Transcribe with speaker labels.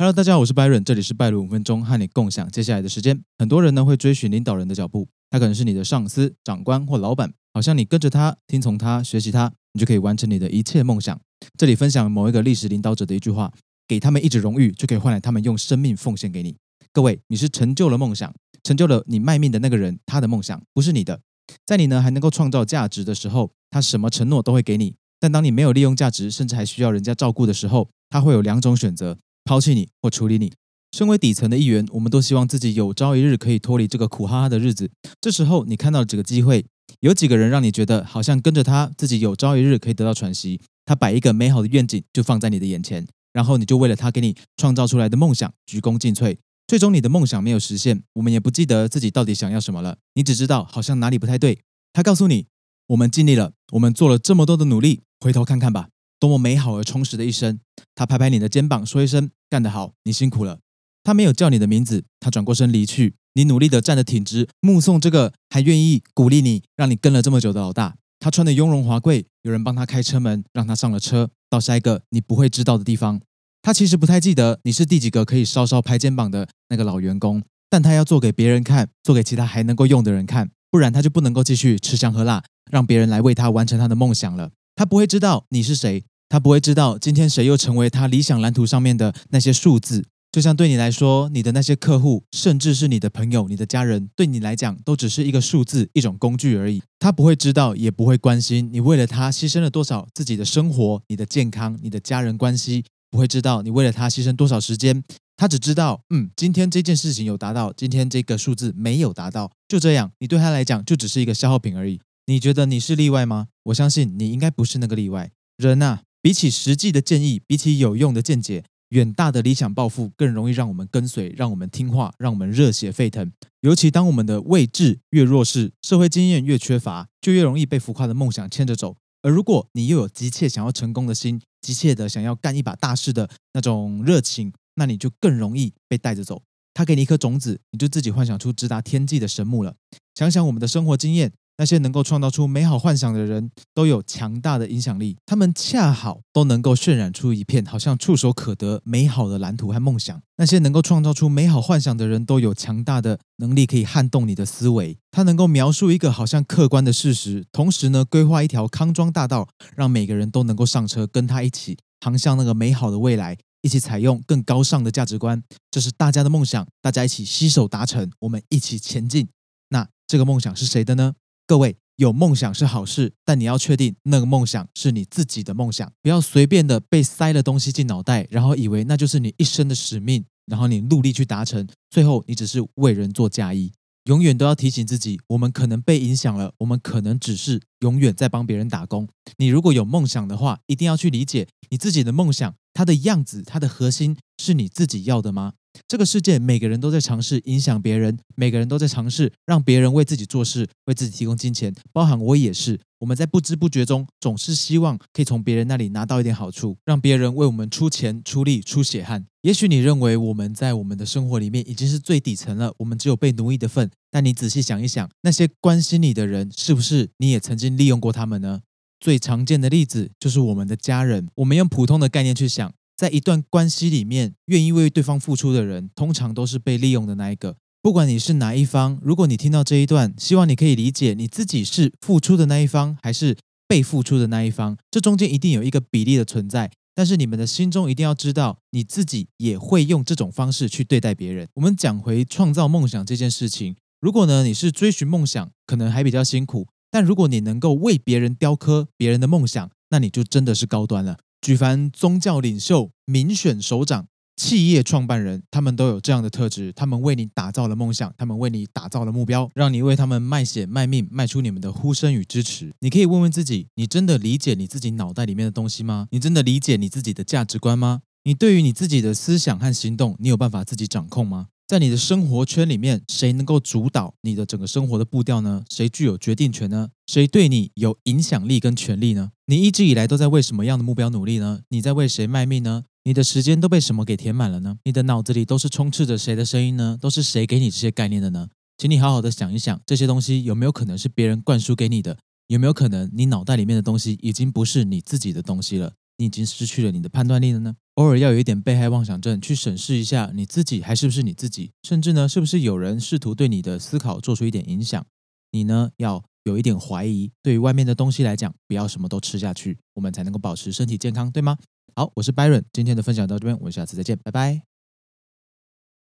Speaker 1: Hello，大家好，我是 Byron，这里是拜伦五分钟，和你共享接下来的时间。很多人呢会追寻领导人的脚步，他可能是你的上司、长官或老板，好像你跟着他，听从他，学习他，你就可以完成你的一切梦想。这里分享某一个历史领导者的一句话：给他们一纸荣誉，就可以换来他们用生命奉献给你。各位，你是成就了梦想，成就了你卖命的那个人，他的梦想不是你的。在你呢还能够创造价值的时候，他什么承诺都会给你；但当你没有利用价值，甚至还需要人家照顾的时候，他会有两种选择。抛弃你或处理你。身为底层的一员，我们都希望自己有朝一日可以脱离这个苦哈哈的日子。这时候，你看到了这个机会，有几个人让你觉得好像跟着他，自己有朝一日可以得到喘息。他摆一个美好的愿景，就放在你的眼前，然后你就为了他给你创造出来的梦想鞠躬尽瘁。最终，你的梦想没有实现，我们也不记得自己到底想要什么了。你只知道好像哪里不太对。他告诉你：“我们尽力了，我们做了这么多的努力，回头看看吧。”多么美好而充实的一生！他拍拍你的肩膀，说一声：“干得好，你辛苦了。”他没有叫你的名字，他转过身离去。你努力的站得挺直，目送这个还愿意鼓励你、让你跟了这么久的老大。他穿的雍容华贵，有人帮他开车门，让他上了车，到下一个你不会知道的地方。他其实不太记得你是第几个可以稍稍拍肩膀的那个老员工，但他要做给别人看，做给其他还能够用的人看，不然他就不能够继续吃香喝辣，让别人来为他完成他的梦想了。他不会知道你是谁，他不会知道今天谁又成为他理想蓝图上面的那些数字。就像对你来说，你的那些客户，甚至是你的朋友、你的家人，对你来讲都只是一个数字、一种工具而已。他不会知道，也不会关心你为了他牺牲了多少自己的生活、你的健康、你的家人关系。不会知道你为了他牺牲多少时间。他只知道，嗯，今天这件事情有达到，今天这个数字没有达到，就这样。你对他来讲就只是一个消耗品而已。你觉得你是例外吗？我相信你应该不是那个例外。人呐，比起实际的建议，比起有用的见解，远大的理想抱负更容易让我们跟随，让我们听话，让我们热血沸腾。尤其当我们的位置越弱势，社会经验越缺乏，就越容易被浮夸的梦想牵着走。而如果你又有急切想要成功的心，急切的想要干一把大事的那种热情，那你就更容易被带着走。他给你一颗种子，你就自己幻想出直达天际的神木了。想想我们的生活经验。那些能够创造出美好幻想的人，都有强大的影响力。他们恰好都能够渲染出一片好像触手可得美好的蓝图和梦想。那些能够创造出美好幻想的人，都有强大的能力可以撼动你的思维。他能够描述一个好像客观的事实，同时呢，规划一条康庄大道，让每个人都能够上车，跟他一起航向那个美好的未来，一起采用更高尚的价值观。这是大家的梦想，大家一起携手达成，我们一起前进。那这个梦想是谁的呢？各位有梦想是好事，但你要确定那个梦想是你自己的梦想，不要随便的被塞了东西进脑袋，然后以为那就是你一生的使命，然后你努力去达成，最后你只是为人做嫁衣。永远都要提醒自己，我们可能被影响了，我们可能只是永远在帮别人打工。你如果有梦想的话，一定要去理解你自己的梦想，它的样子，它的核心是你自己要的吗？这个世界，每个人都在尝试影响别人，每个人都在尝试让别人为自己做事，为自己提供金钱，包含我也是。我们在不知不觉中，总是希望可以从别人那里拿到一点好处，让别人为我们出钱、出力、出血汗。也许你认为我们在我们的生活里面已经是最底层了，我们只有被奴役的份。但你仔细想一想，那些关心你的人，是不是你也曾经利用过他们呢？最常见的例子就是我们的家人。我们用普通的概念去想。在一段关系里面，愿意为对方付出的人，通常都是被利用的那一个。不管你是哪一方，如果你听到这一段，希望你可以理解你自己是付出的那一方，还是被付出的那一方。这中间一定有一个比例的存在。但是你们的心中一定要知道，你自己也会用这种方式去对待别人。我们讲回创造梦想这件事情，如果呢你是追寻梦想，可能还比较辛苦；但如果你能够为别人雕刻别人的梦想，那你就真的是高端了。举凡宗教领袖、民选首长、企业创办人，他们都有这样的特质。他们为你打造了梦想，他们为你打造了目标，让你为他们卖血卖命，卖出你们的呼声与支持。你可以问问自己：你真的理解你自己脑袋里面的东西吗？你真的理解你自己的价值观吗？你对于你自己的思想和行动，你有办法自己掌控吗？在你的生活圈里面，谁能够主导你的整个生活的步调呢？谁具有决定权呢？谁对你有影响力跟权力呢？你一直以来都在为什么样的目标努力呢？你在为谁卖命呢？你的时间都被什么给填满了呢？你的脑子里都是充斥着谁的声音呢？都是谁给你这些概念的呢？请你好好的想一想，这些东西有没有可能是别人灌输给你的？有没有可能你脑袋里面的东西已经不是你自己的东西了？你已经失去了你的判断力了呢？偶尔要有一点被害妄想症，去审视一下你自己还是不是你自己，甚至呢，是不是有人试图对你的思考做出一点影响？你呢，要有一点怀疑。对于外面的东西来讲，不要什么都吃下去，我们才能够保持身体健康，对吗？好，我是 Byron，今天的分享到这边，我们下次再见，拜拜。